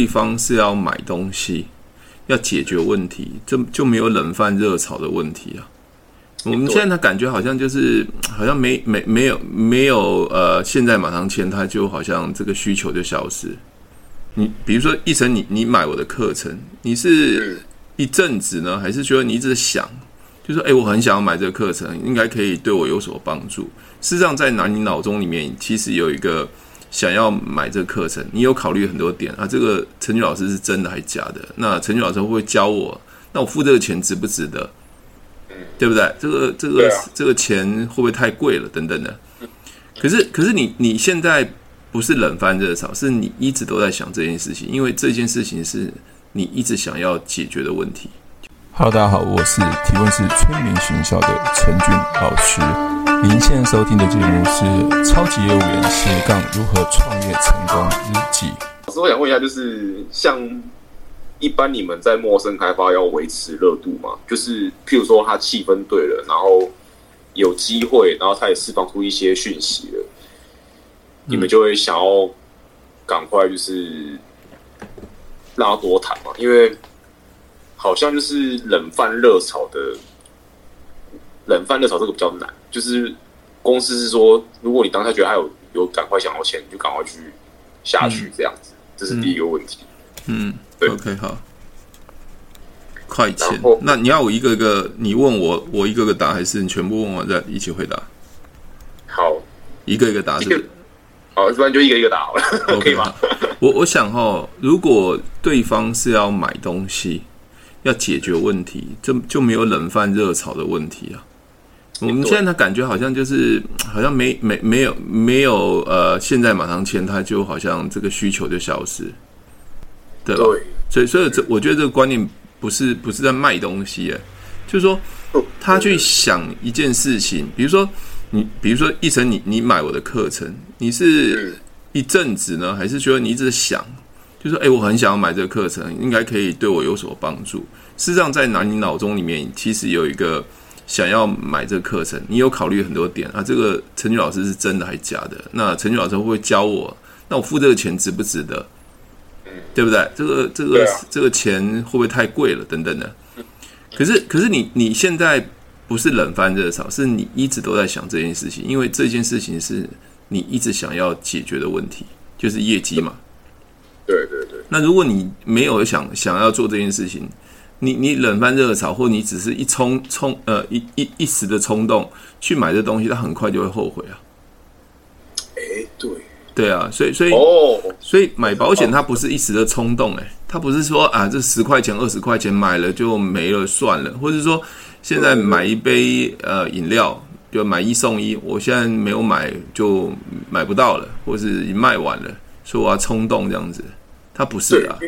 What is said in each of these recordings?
地方是要买东西，要解决问题，就就没有冷饭热炒的问题啊。我们现在的感觉好像就是好像没没没有没有呃，现在马上签，他就好像这个需求就消失。你比如说一成，你你买我的课程，你是一阵子呢，还是觉得你一直想，就说哎，我很想要买这个课程，应该可以对我有所帮助。事实上，在哪你脑中里面其实有一个想要买这个课程，你有考虑很多点啊。这个陈俊老师是真的还是假的？那陈俊老师会不会教我？那我付这个钱值不值得？对不对？这个这个这个钱会不会太贵了？等等的。可是可是你你现在不是冷饭热炒，是你一直都在想这件事情，因为这件事情是你一直想要解决的问题。Hello，大家好，我是提问是催眠学校的陈俊老师。您现在收听的节目是《超级业务员斜杠如何创业成功日记》。老师，我想问一下，就是像。一般你们在陌生开发要维持热度吗？就是譬如说他气氛对了，然后有机会，然后他也释放出一些讯息了，你们就会想要赶快就是让他多谈嘛，因为好像就是冷饭热炒的，冷饭热炒这个比较难。就是公司是说，如果你当下觉得还有有赶快想要钱，你就赶快去下去这样子，这是第一个问题。嗯。对 OK，好，快钱。那你要我一个一个，你问我，我一个个答，还是你全部问完再一起回答？好，一个一个答是不是？好，不然就一个一个答好了，OK 吗？我我想哈，如果对方是要买东西，要解决问题，就就没有冷饭热炒的问题啊。我们现在的感觉好像就是好像没没没有没有呃，现在马上签，他就好像这个需求就消失。对吧？对，所以所以这我觉得这个观念不是不是在卖东西，哎，就是说他去想一件事情，比如说你，比如说一成，你你买我的课程，你是一阵子呢，还是觉得你一直想，就是说哎，我很想要买这个课程，应该可以对我有所帮助。事实上，在哪你脑中里面其实有一个想要买这个课程，你有考虑很多点啊。这个陈俊老师是真的还是假的？那陈俊老师会不会教我？那我付这个钱值不值得？对不对？这个这个、这个钱会不会太贵了？等等的。可是可是你你现在不是冷饭热炒，是你一直都在想这件事情，因为这件事情是你一直想要解决的问题，就是业绩嘛。对对对。那如果你没有想想要做这件事情，你你冷饭热炒，或你只是一冲冲呃一一一时的冲动去买这东西，他很快就会后悔啊。哎，对。对啊，所以所以所以买保险它不是一时的冲动，哎，它不是说啊这十块钱二十块钱买了就没了算了，或者说现在买一杯呃饮料就买一送一，我现在没有买就买不到了，或是已经卖完了，所以我要冲动这样子，它不是啊。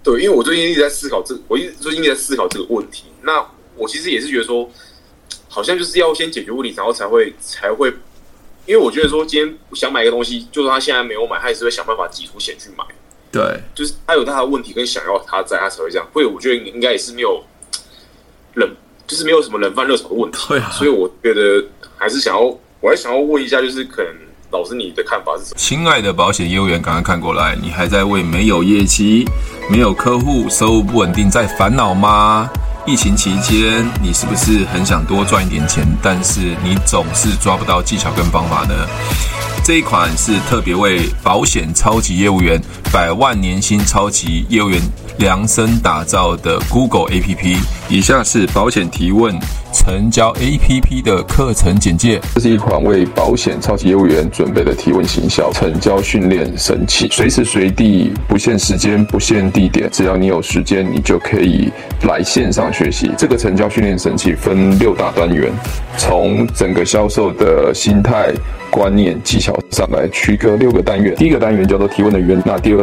对，因为我最近一直在思考这，我一直最近一直在思考这个问题。那我其实也是觉得说，好像就是要先解决问题，然后才会才会。因为我觉得说，今天想买一个东西，就算他现在没有买，他也是会想办法挤出钱去买。对，就是他有他的问题跟想要他在，他才会这样。所以我觉得应该也是没有冷，就是没有什么冷饭热炒的问题。对啊，所以我觉得还是想要，我还想要问一下，就是可能老师你的看法是什么？亲爱的保险业务员，赶快看过来，你还在为没有业绩、没有客户、收入不稳定在烦恼吗？疫情期间，你是不是很想多赚一点钱，但是你总是抓不到技巧跟方法呢？这一款是特别为保险超级业务员、百万年薪超级业务员量身打造的 Google APP。以下是保险提问。成交 APP 的课程简介：这是一款为保险超级业务员准备的提问行销成交训练神器，随时随地，不限时间，不限地点，只要你有时间，你就可以来线上学习。这个成交训练神器分六大单元，从整个销售的心态。观念技巧上来区隔六个单元，第一个单元叫做提问的源，那第二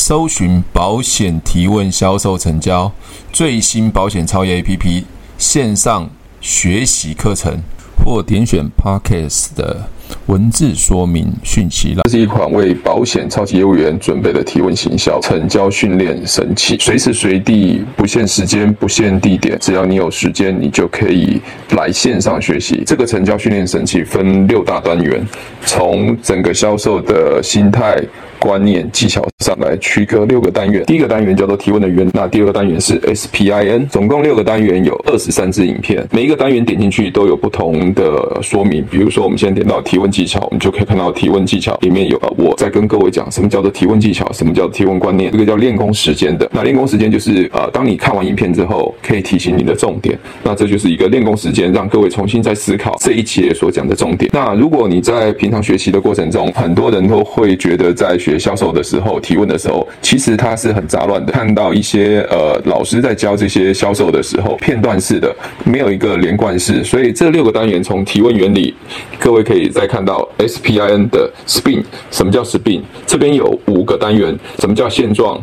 搜寻保险提问销售成交最新保险超业 APP，线上学习课程，或点选 Podcast 的文字说明讯息。这是一款为保险超级业务员准备的提问行销成交训练神器，随时随地不限时间、不限地点，只要你有时间，你就可以来线上学习。这个成交训练神器分六大单元，从整个销售的心态。观念技巧上来区隔六个单元，第一个单元叫做提问的源，那第二个单元是 SPIN，总共六个单元有二十三支影片，每一个单元点进去都有不同的说明。比如说，我们现在点到提问技巧，我们就可以看到提问技巧里面有啊我在跟各位讲什么叫做提问技巧，什么叫提问观念，这个叫练功时间的。那练功时间就是呃，当你看完影片之后，可以提醒你的重点，那这就是一个练功时间，让各位重新再思考这一节所讲的重点。那如果你在平常学习的过程中，很多人都会觉得在学销售的时候提问的时候，其实它是很杂乱的。看到一些呃老师在教这些销售的时候，片段式的，没有一个连贯式。所以这六个单元从提问原理，各位可以再看到 SPIN 的 SPIN，什么叫 SPIN？这边有五个单元，什么叫现状？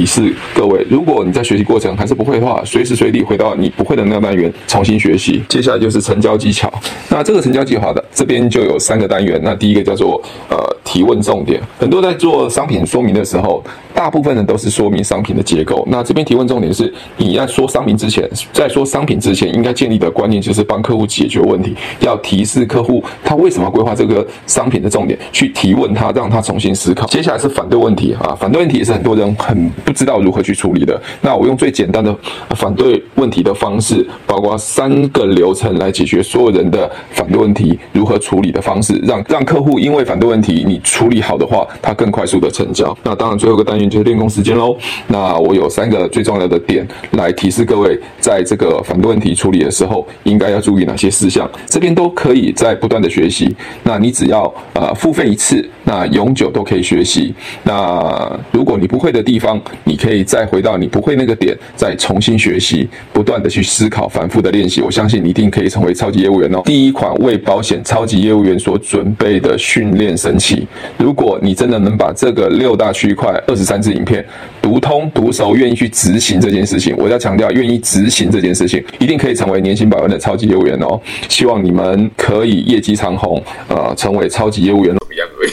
提示各位。如果你在学习过程还是不会的话，随时随地回到你不会的那个单元重新学习。接下来就是成交技巧，那这个成交计划的这边就有三个单元，那第一个叫做呃提问重点，很多在做商品说明的时候。大部分人都是说明商品的结构。那这边提问重点是，你要说商品之前，在说商品之前，应该建立的观念就是帮客户解决问题，要提示客户他为什么规划这个商品的重点，去提问他，让他重新思考。接下来是反对问题啊，反对问题也是很多人很不知道如何去处理的。那我用最简单的反对问题的方式，包括三个流程来解决所有人的反对问题如何处理的方式，让让客户因为反对问题你处理好的话，他更快速的成交。那当然最后一个单元。就是练功时间喽。那我有三个最重要的点来提示各位，在这个反对问题处理的时候，应该要注意哪些事项。这边都可以在不断的学习。那你只要呃付费一次。那永久都可以学习。那如果你不会的地方，你可以再回到你不会那个点，再重新学习，不断的去思考，反复的练习。我相信你一定可以成为超级业务员哦。第一款为保险超级业务员所准备的训练神器，如果你真的能把这个六大区块、二十三支影片读通、读熟，愿意去执行这件事情，我要强调，愿意执行这件事情，一定可以成为年薪百万的超级业务员哦。希望你们可以业绩长虹，呃，成为超级业务员。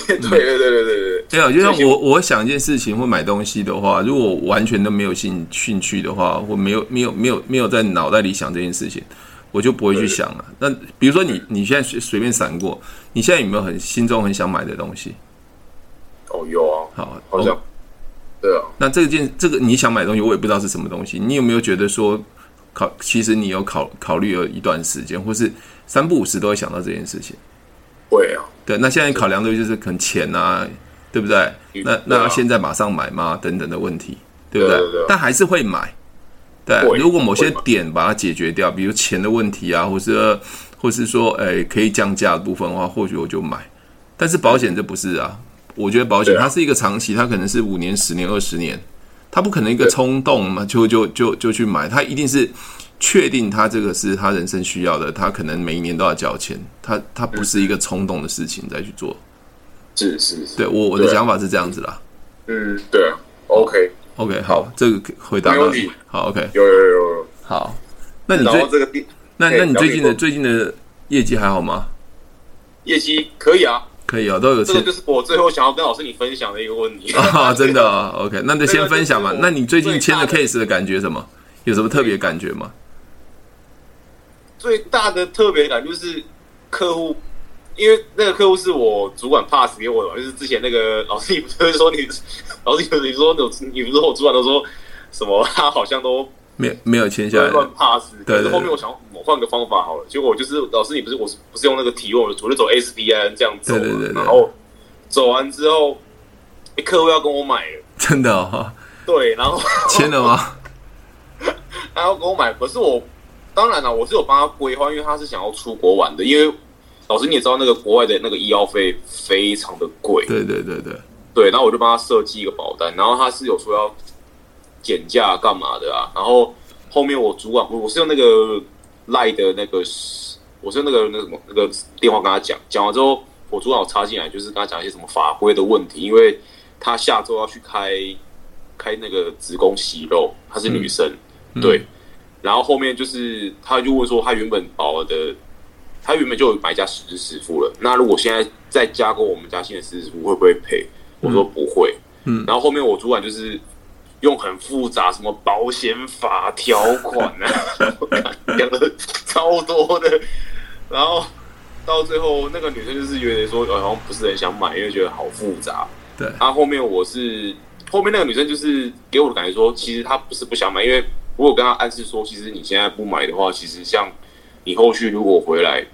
对对对对对对。对啊，就像我我想一件事情或买东西的话，如果完全都没有兴兴趣的话，或没有没有没有没有在脑袋里想这件事情，我就不会去想了。那比如说你你现在随随便闪过，你现在有没有很心中很想买的东西？哦，有啊，好，好像，对啊。那这件这个你想买的东西，我也不知道是什么东西。你有没有觉得说考？其实你有考考虑了一段时间，或是三不五时都会想到这件事情？会啊。对，那现在考量的就是可能钱啊，对不对？那那要现在马上买吗？等等的问题，对不对？但还是会买。对，如果某些点把它解决掉，比如钱的问题啊，或是或是说，哎，可以降价的部分的话，或许我就买。但是保险这不是啊。我觉得保险它是一个长期，它可能是五年、十年、二十年，它不可能一个冲动嘛，就就就就去买，它一定是确定他这个是他人生需要的，他可能每一年都要交钱，他他不是一个冲动的事情再去做。是是是，对我我的想法是这样子啦。嗯，对啊，OK OK，好，这个回答到你。好，OK，有有有有，好。那你最这个，那那你最近的最近的业绩还好吗？业绩可以啊。可以啊，都有。这个就是我最后想要跟老师你分享的一个问题 啊，真的啊，OK，那就先分享嘛。那你最近签的 case 的感觉什么？有什么特别感觉吗？最大的特别感就是客户，因为那个客户是我主管 pass 给我的，就是之前那个老师，你不是说你老师你说你不是我主管都说什么，他好像都。没没有签下来，乱 pass。可是后面我想我换个方法好了，结果我就是老师，你不是我不是用那个提问，我就走 S B I 这样走，对对对，然后走完之后，客户要跟我买了，真的哦，对，然后签了吗？他要跟我买，可是我当然了，我是有帮他规划，因为他是想要出国玩的，因为老师你也知道那个国外的那个医药费非常的贵，对对对对对，然后我就帮他设计一个保单，然后他是有说要。减价干嘛的啊？然后后面我主管，我我是用那个赖的那个，我是用那个那个什么那个电话跟他讲，讲完之后，我主管我插进来，就是跟他讲一些什么法规的问题，因为他下周要去开开那个子宫息肉，她是女生，嗯、对。然后后面就是他就问说，他原本保的，他原本就有买一家实支实付了，那如果现在再加购我们家新的实支实付，会不会赔？我说不会。嗯。然后后面我主管就是。用很复杂什么保险法条款啊，讲 的超多的，然后到最后那个女生就是觉得说，好像不是很想买，因为觉得好复杂。对，然后后面我是后面那个女生就是给我的感觉说，其实她不是不想买，因为如果跟他暗示说，其实你现在不买的话，其实像你后续如果回来，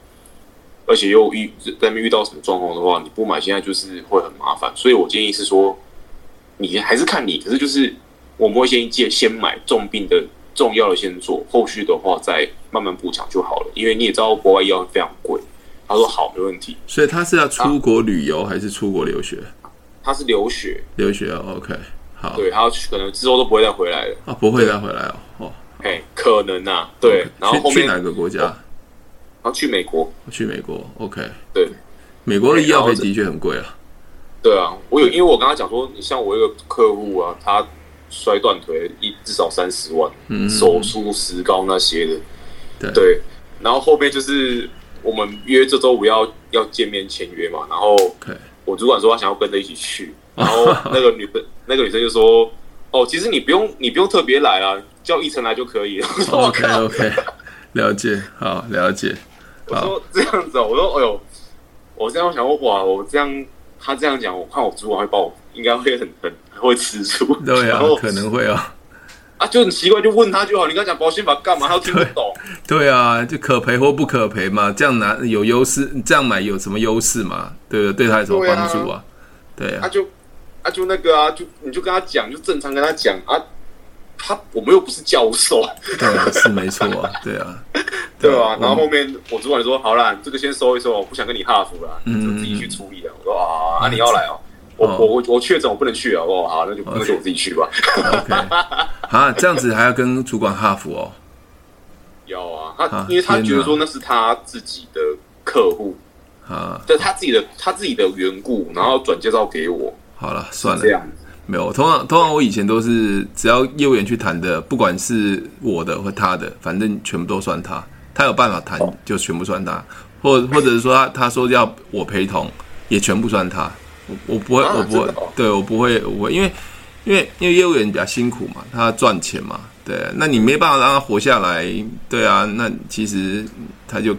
而且又遇在那边遇到什么状况的话，你不买现在就是会很麻烦。所以我建议是说，你还是看你，可是就是。我们会先借先买重病的重要的先做，后续的话再慢慢补强就好了。因为你也知道国外医药非常贵。他说好，没问题。所以他是要出国旅游还是出国留学？他是留学，留学。OK，好。对，他可能之后都不会再回来了啊，不会再回来哦。可能啊。对，然后后面去哪个国家？然后去美国。去美国。OK，对，美国的医药费的确很贵啊。对啊，我有，因为我刚刚讲说，你像我一个客户啊，他。摔断腿一至少三十万，嗯，手术石膏那些的，对，对，然后后面就是我们约这周五要要见面签约嘛，然后我主管说他想要跟着一起去，然后 那个女生那个女生就说，哦，其实你不用你不用特别来啊，叫一成来就可以了。OK OK，了解，好了解。我说这样子，我说哎呦，我这样想说哇，我这样他这样讲，我看我主管会把我应该会很很。会吃醋，对啊，可能会啊，啊，就很奇怪，就问他就好。你刚讲保险法干嘛？他听不懂对。对啊，就可赔或不可赔嘛，这样拿有优势，这样买有什么优势嘛？对对，对他有什么帮助啊？对啊，他就，他就那个啊，就你就跟他讲，就正常跟他讲啊，他我们又不是教授，对，是没错啊，对啊，对啊。然后后面我主管说：“好啦，这个先收一收，我不想跟你哈服了，你就自己去处理了。”我说：“啊，啊，你要来哦，我我我我确诊，我不能去啊。”哦，好，那就那就我自己去吧。啊，这样子还要跟主管哈服哦？要啊，他因为他觉得说那是他自己的客户啊，就他自己的他自己的缘故，然后转介绍给我。好了，算了，这样。没有，通常通常我以前都是只要业务员去谈的，不管是我的或他的，反正全部都算他。他有办法谈，就全部算他。或或者是说他他说要我陪同，也全部算他。我我不会，我不会，对我不会，我因为因为因为业务员比较辛苦嘛，他赚钱嘛，对。那你没办法让他活下来，对啊。那其实他就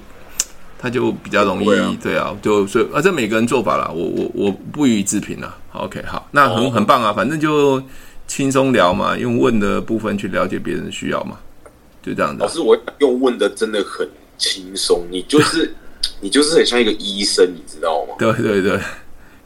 他就比较容易，对啊，就所以啊，这每个人做法啦，我我我不予置评啦。OK，好，那很很棒啊，反正就轻松聊嘛，用问的部分去了解别人的需要嘛，就这样子。老师，我用问的真的很轻松，你就是 你就是很像一个医生，你知道吗？对对对，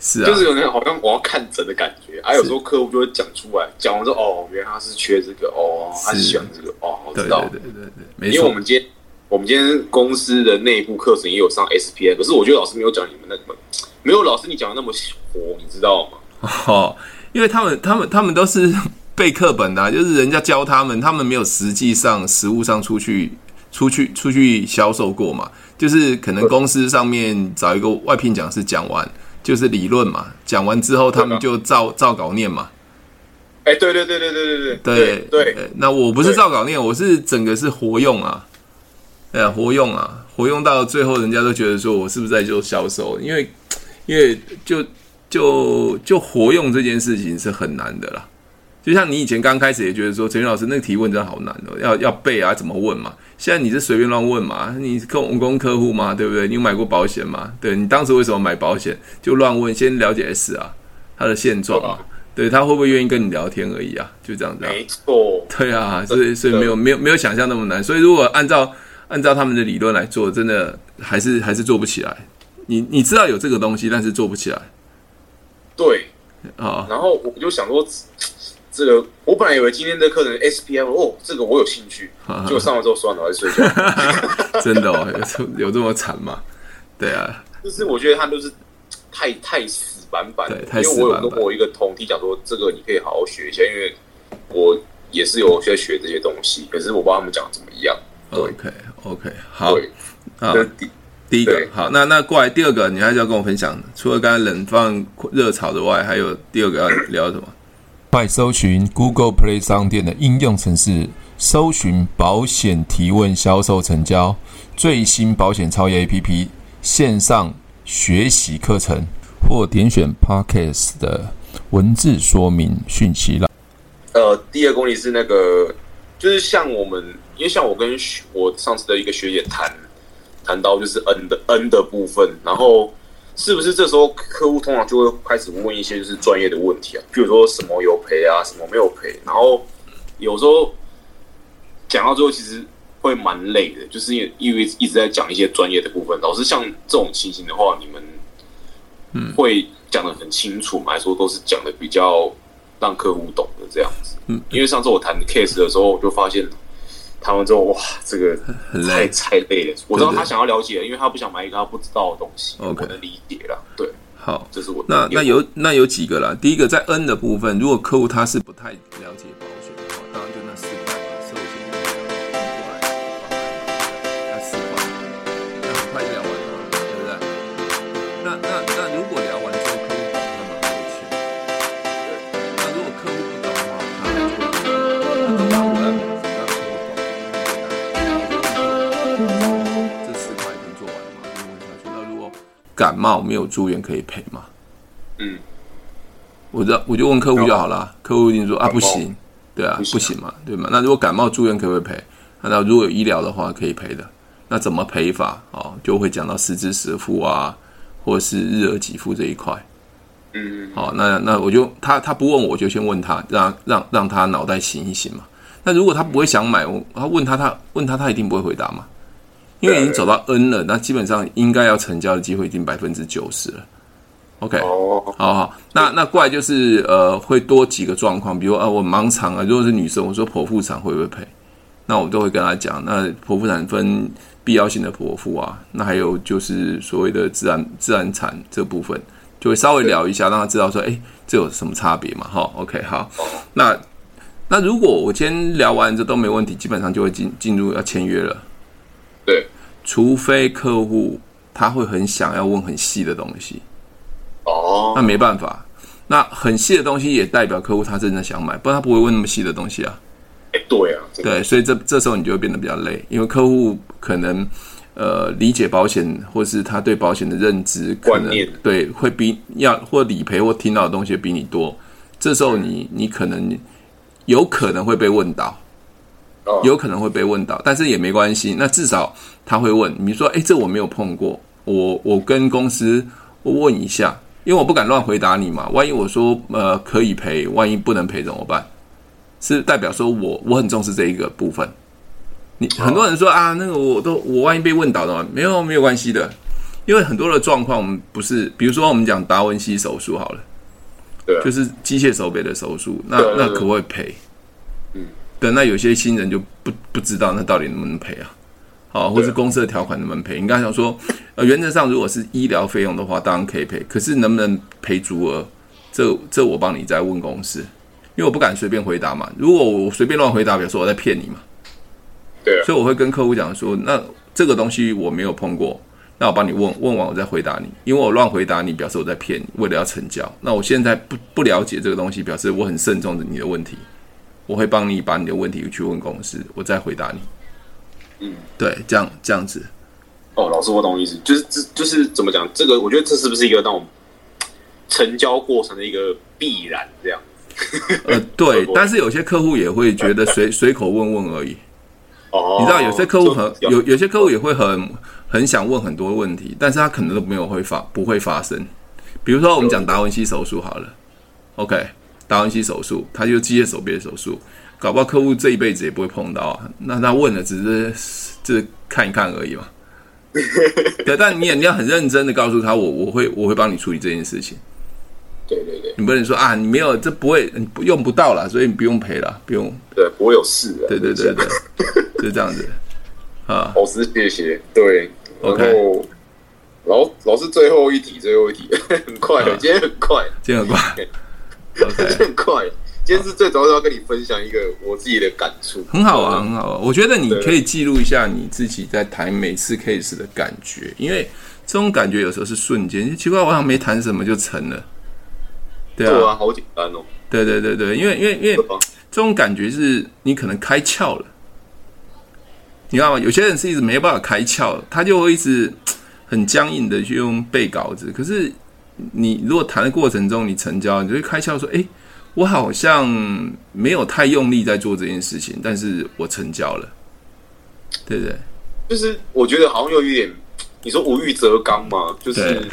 是啊，就是有那种好像我要看诊的感觉。还有时候客户就会讲出来，讲完之后，哦，原来他是缺这个，哦，他喜欢这个，哦，我知道，对对对对，没错。因为我们今天我们今天公司的内部课程也有上 SPI，可是我觉得老师没有讲你们那个。没有老师你讲的那么活，你知道吗？哦，因为他们、他们、他们都是背课本的、啊，就是人家教他们，他们没有实际上实物上出去、出去、出去销售过嘛。就是可能公司上面找一个外聘讲师讲完，就是理论嘛，讲完之后他们就照照稿念嘛。哎，对对对对对对对对对。那我不是照稿念，我是整个是活用啊，哎呀，活用啊，活用到最后，人家都觉得说我是不是在做销售，因为。因为就就就活用这件事情是很难的啦，就像你以前刚开始也觉得说，陈云老师那个提问真的好难哦，要要背啊，怎么问嘛？现在你是随便乱问嘛？你公公客户嘛，对不对？你有买过保险嘛？对，你当时为什么买保险？就乱问，先了解 S 啊，他的现状啊，对，他会不会愿意跟你聊天而已啊？就这样子。没错。对啊，所以所以没有没有没有想象那么难。所以如果按照按照他们的理论来做，真的还是还是做不起来。你你知道有这个东西，但是做不起来。对，啊，然后我就想说，这个我本来以为今天的课程 SPM 哦，这个我有兴趣，结果上了之后算了，还是睡觉。真的哦，有有这么惨吗？对啊，就是我觉得他都是太太死板板。因为我有跟我一个同梯讲说，这个你可以好好学一下，因为我也是有在学这些东西，可是我不知道他们讲的怎么样。OK OK，好啊。第一个好，那那过来第二个，你还是要跟我分享。除了刚才冷放热炒之外，还有第二个要聊什么？快搜寻 Google Play 商店的应用程式，搜寻保险提问、销售成交最新保险超越 APP 线上学习课程，或点选 Podcast 的文字说明讯息了。呃，第二公里是那个，就是像我们，因为像我跟我上次的一个学姐谈。谈到就是 N 的 N 的部分，然后是不是这时候客户通常就会开始问一些就是专业的问题啊？比如说什么有赔啊，什么没有赔？然后有时候讲到最后其实会蛮累的，就是因为因为一直在讲一些专业的部分。老师像这种情形的话，你们嗯会讲的很清楚吗？还是说都是讲的比较让客户懂的这样子？嗯，因为上次我谈 case 的时候，我就发现。谈完之后，哇，这个太太累了。我知道他想要了解，因为他不想买一个他不知道的东西。OK，我能理解了。对，好，这是我那那有那有几个啦。第一个在 N 的部分，如果客户他是不太了解保感冒没有住院可以赔吗？嗯，我知道我就问客户就好了。客户一定说啊不行，对啊不行嘛，对吗？那如果感冒住院可不可以赔？那如果有医疗的话可以赔的。那怎么赔法？哦，就会讲到实支实付啊，或者是日额给付这一块。嗯，好，那那我就他他不问我就先问他，让让让他脑袋醒一醒嘛。那如果他不会想买，我他问他他问他他一定不会回答嘛。因为已经走到 N 了，那基本上应该要成交的机会已经百分之九十了。OK，哦，好好，那那怪就是呃会多几个状况，比如啊我盲肠啊，如果是女生，我说剖腹产会不会赔？那我都会跟她讲，那剖腹产分必要性的剖腹啊，那还有就是所谓的自然自然产这部分，就会稍微聊一下，让她知道说，哎，这有什么差别嘛？哈，OK，好，那那如果我今天聊完这都没问题，基本上就会进进入要签约了。对，除非客户他会很想要问很细的东西。哦，那没办法，那很细的东西也代表客户他真的想买，不然他不会问那么细的东西啊。哎，对啊，对，所以这这时候你就会变得比较累，因为客户可能呃理解保险，或是他对保险的认知可能对会比要或理赔或听到的东西比你多，这时候你你可能有可能会被问到，有可能会被问到，但是也没关系，那至少他会问，你说哎，这我没有碰过，我我跟公司我问一下。因为我不敢乱回答你嘛，万一我说呃可以赔，万一不能赔怎么办？是代表说我我很重视这一个部分。你很多人说啊，那个我都我万一被问倒了，没有没有关系的，因为很多的状况我们不是，比如说我们讲达文西手术好了，对，就是机械手背的手术，那那可不可以赔？嗯，对，那有些新人就不不知道那到底能不能赔啊？好，或是公司的条款能不能赔？你刚才想说，呃，原则上如果是医疗费用的话，当然可以赔。可是能不能赔足额？这这我帮你再问公司，因为我不敢随便回答嘛。如果我随便乱回答，比如说我在骗你嘛。对。所以我会跟客户讲说，那这个东西我没有碰过，那我帮你问问完，我再回答你。因为我乱回答你，表示我在骗你，为了要成交。那我现在不不了解这个东西，表示我很慎重的你的问题，我会帮你把你的问题去问公司，我再回答你。嗯，对，这样这样子。哦，老师，我懂意思，就是这就是怎么讲？这个我觉得这是不是一个那种成交过程的一个必然？这样。呃，对，但是有些客户也会觉得随随口问问而已。哦。你知道，有些客户很有有些客户也会很很想问很多问题，但是他可能都没有会发不会发生。比如说，我们讲达文西手术好了，OK，达文西手术，他就是机械手臂的手术。搞不好客户这一辈子也不会碰到啊，那他问了只是就是看一看而已嘛。对，但你也你要很认真的告诉他，我我会我会帮你处理这件事情。对对对，你不能说啊，你没有这不会，用不到了，所以你不用赔了，不用。对，不会有事的。对对对对，就这样子。啊，老师谢谢。对，OK。老老师最后一题，最后一题，很快的，今天很快，今天很快很 快。今天是最主要跟你分享一个我自己的感触，很好啊，很好啊。我觉得你可以记录一下你自己在谈每次 case 的感觉，因为这种感觉有时候是瞬间。奇怪，我好像没谈什么就成了，对啊，好简单哦。对对对对，因为因为因为这种感觉是你可能开窍了，你知道吗？有些人是一直没办法开窍，他就会一直很僵硬的去用背稿子。可是你如果谈的过程中你成交，你就会开窍说，哎。我好像没有太用力在做这件事情，但是我成交了，对不对？就是我觉得好像有一点，你说无欲则刚嘛，就是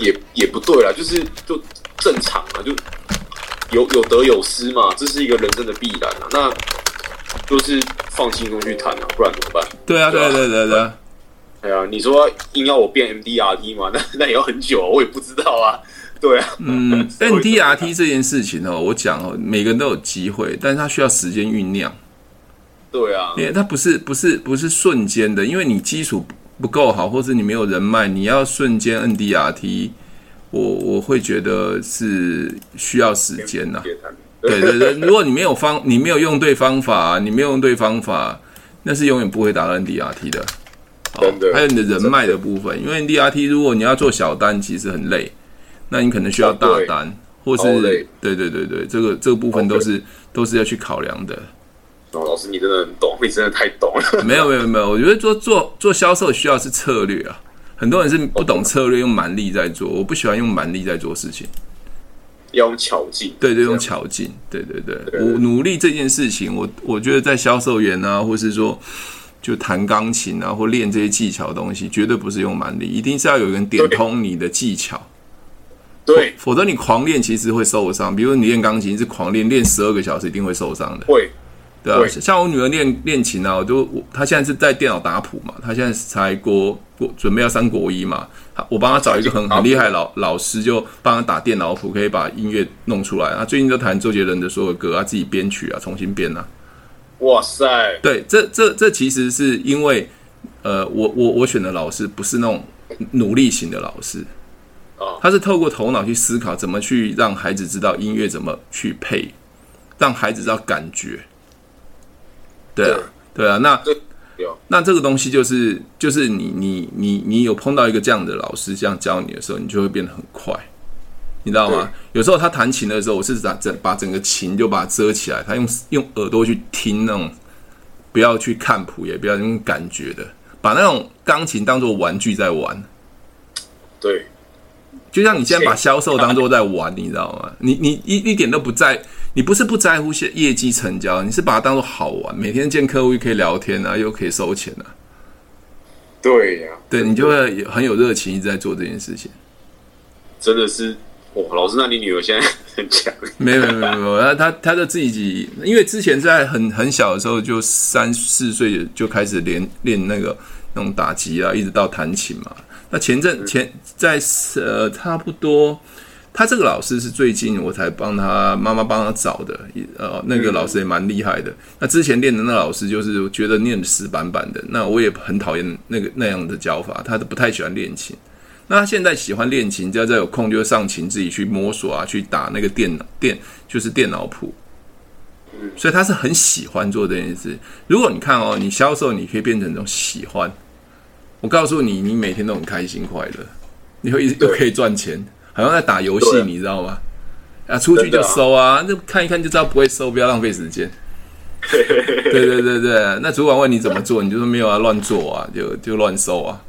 也也不对啦，就是就正常啊，就有有得有失嘛，这是一个人生的必然啊。那就是放轻松去谈啊，不然怎么办？对啊，对对对对对。哎呀，你说硬要我变 MDRT 嘛？那 那也要很久，我也不知道啊。对啊，嗯，MDRT 这件事情哦，我讲哦，每个人都有机会，但是它需要时间酝酿。对啊，因为它不是不是不是瞬间的，因为你基础不够好，或者你没有人脉，你要瞬间 MDRT，我我会觉得是需要时间呐。对对对，如果你没有方，你没有用对方法，你没有用对方法，那是永远不会达到 NDRT 的。真的，还有你的人脉的部分，因为 MDRT 如果你要做小单，其实很累。那你可能需要大单，啊、或是对对对对，这个这个部分都是都是要去考量的。哦，老师你真的很懂，你真的太懂了。没有没有没有，我觉得做做做销售需要是策略啊。很多人是不懂策略，用蛮力在做。我不喜欢用蛮力在做事情，要用巧劲。对对，用巧劲。对对对，我努力这件事情，我我觉得在销售员啊，或是说就弹钢琴啊，或练这些技巧的东西，绝对不是用蛮力，一定是要有人点通你的技巧。对，否则你狂练其实会受伤。比如你练钢琴是狂练，练十二个小时一定会受伤的。会，对啊。像我女儿练练琴啊，我都她现在是在电脑打谱嘛，她现在才国国准备要上国一嘛，我帮她找一个很很厉害的老老师，就帮她打电脑谱，可以把音乐弄出来。她最近都弹周杰伦的所有歌啊，自己编曲啊，重新编啊。哇塞！对，这这这其实是因为，呃，我我我选的老师不是那种努力型的老师，他是透过头脑去思考，怎么去让孩子知道音乐怎么去配，让孩子知道感觉。对啊，对啊，那那这个东西就是就是你你你你有碰到一个这样的老师这样教你的时候，你就会变得很快。你知道吗？有时候他弹琴的时候，我是把整把整个琴就把它遮起来，他用用耳朵去听那种，不要去看谱，也不要用感觉的，把那种钢琴当做玩具在玩。对，就像你现在把销售当做在玩，你知道吗？你你一一点都不在，你不是不在乎些业绩成交，你是把它当做好玩，每天见客户又可以聊天啊，又可以收钱啊。对呀、啊，对你就会很有热情，一直在做这件事情。真的是。哇，老师，那你女儿现在 很强？没有没有没有没有，他他他的自己，因为之前在很很小的时候，就三四岁就开始练练那个那种打击啊，一直到弹琴嘛。那前阵前在呃差不多，他这个老师是最近我才帮他妈妈帮他找的，呃，那个老师也蛮厉害的。那之前练的那老师就是觉得念死板板的，那我也很讨厌那个那样的教法，他都不太喜欢练琴。那他现在喜欢练琴，只要再有空就会上琴自己去摸索啊，去打那个电脑电就是电脑谱，所以他是很喜欢做这件事。如果你看哦，你销售你可以变成一种喜欢，我告诉你，你每天都很开心快乐，你会一直都可以赚钱，好像在打游戏，你知道吗？啊，出去就收啊，那看一看就知道不会收，不要浪费时间。对对对对，那主管问你怎么做，你就说没有啊，乱做啊，就就乱收啊。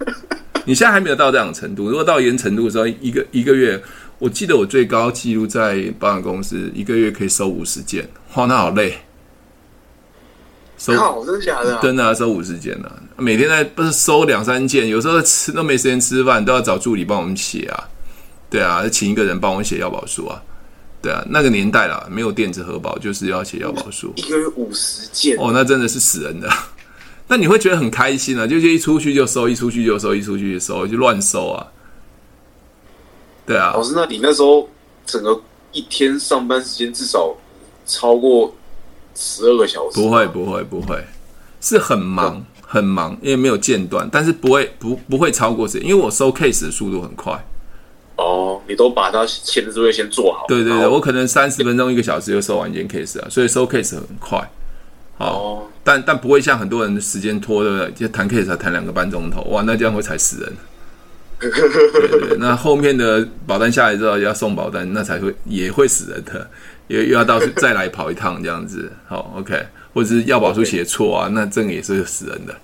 你现在还没有到这样的程度，如果到一定程度的时候，一个一个月，我记得我最高记录在保险公司一个月可以收五十件，哇，那好累。收，靠，真的假的？真的啊，收五十件呢，每天在不是收两三件，有时候吃都没时间吃饭，都要找助理帮我们写啊，对啊，请一个人帮我写要保书啊，对啊，那个年代啦，没有电子核保，就是要写要保书，一个月五十件，哦，那真的是死人的。那你会觉得很开心啊，就是一出去就收，一出去就收，一出去就收，就乱收啊。对啊，老师，那你那时候整个一天上班时间至少超过十二个小时？不会，不会，不会，是很忙，很忙，因为没有间断，但是不会，不，不会超过时间，因为我收 case 的速度很快。哦，你都把它前置作业先做好。对对对，我可能三十分钟、一个小时就收完一件 case 啊，所以收 case 很快。哦，但但不会像很多人时间拖的，就谈 case 才谈两个半钟头，哇，那这样会踩死人。对对，那后面的保单下来之后要送保单，那才会也会死人的，又又要到再来跑一趟这样子。好，OK，或者是要保书写错啊，那这个也是死人的。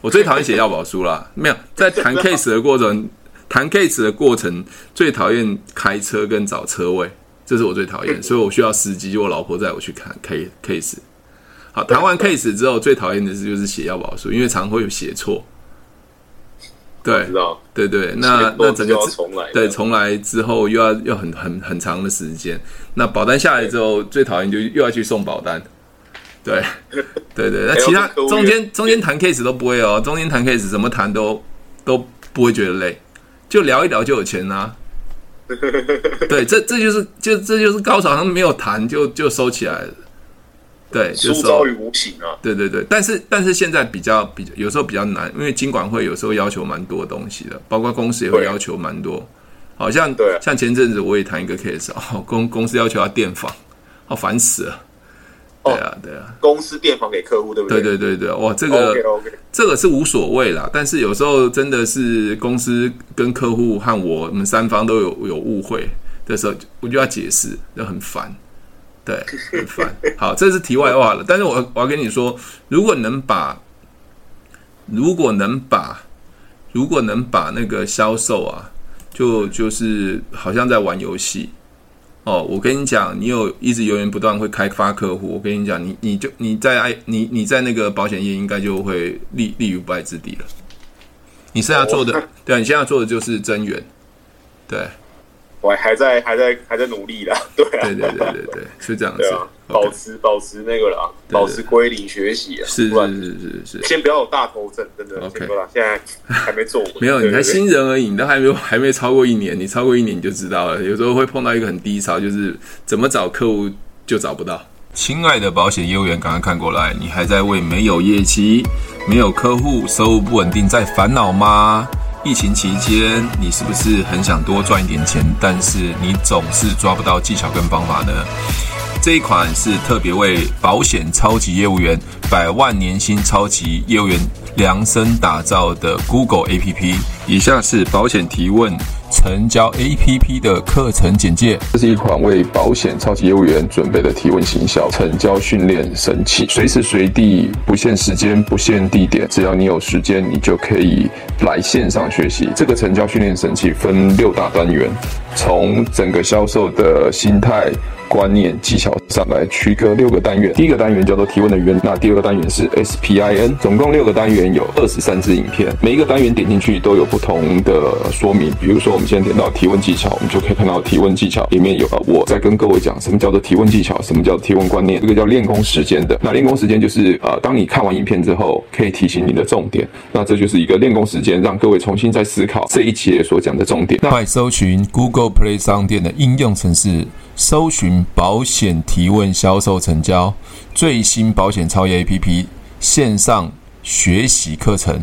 我最讨厌写要保书啦，没有在谈 case 的过程，谈 case 的过程最讨厌开车跟找车位，这是我最讨厌，所以我需要司机，就我老婆载我去看 case。好，谈完 case 之后，最讨厌的是就是写要保书，因为常会有写错。对，对对，那那整个对重来之后又要要很很很长的时间。那保单下来之后，最讨厌就又要去送保单。对，对对，那其他中间中间谈 case 都不会哦，中间谈 case 怎么谈都都不会觉得累，就聊一聊就有钱啊。对，这这就是就这就是高潮，他们没有谈就就收起来了。对，就是说于无形啊。对对对，但是但是现在比较比较有时候比较难，因为金管会有时候要求蛮多东西的，包括公司也会要求蛮多。好像对，像前阵子我也谈一个 case，哦，公公司要求要电访，好烦死了。对啊对啊，公司电访给客户，对不对？对对对对，哇，这个这个是无所谓啦。但是有时候真的是公司跟客户和我们三方都有有误会的时候，我就要解释，就很烦。对，很烦。好，这是题外话了。但是我我要跟你说，如果能把，如果能把，如果能把那个销售啊，就就是好像在玩游戏哦。我跟你讲，你有一直源源不断会开发客户。我跟你讲，你你就你在爱你你在那个保险业应该就会立立于不败之地了。你现在做的，对，你现在做的就是增员，对。我还在还在还在努力啦，对啊，对对对对对，是这样子，对啊，保持保持那个啦，保持归零学习啊，是是是是是，先不要有大头症，真的，OK，现在还没做，没有，你还新人而已，你都还没有还没超过一年，你超过一年你就知道了，有时候会碰到一个很低潮，就是怎么找客户就找不到。亲爱的保险业务员，赶快看过来，你还在为没有业绩、没有客户、收入不稳定在烦恼吗？疫情期间，你是不是很想多赚一点钱，但是你总是抓不到技巧跟方法呢？这一款是特别为保险超级业务员、百万年薪超级业务员量身打造的 Google APP。以下是保险提问。成交 APP 的课程简介。这是一款为保险超级业务员准备的提问行销成交训练神器，随时随地，不限时间，不限地点，只要你有时间，你就可以来线上学习。这个成交训练神器分六大单元，从整个销售的心态。观念技巧上来区隔六个单元，第一个单元叫做提问的源，那第二个单元是 SPIN，总共六个单元有二十三支影片，每一个单元点进去都有不同的说明。比如说，我们现在点到提问技巧，我们就可以看到提问技巧里面有我在跟各位讲什么叫做提问技巧，什么叫提问观念，这个叫练功时间的。那练功时间就是呃，当你看完影片之后，可以提醒你的重点。那这就是一个练功时间，让各位重新再思考这一节所讲的重点。那快搜寻 Google Play 商店的应用程式。搜寻保险提问销售成交最新保险超业 APP 线上学习课程，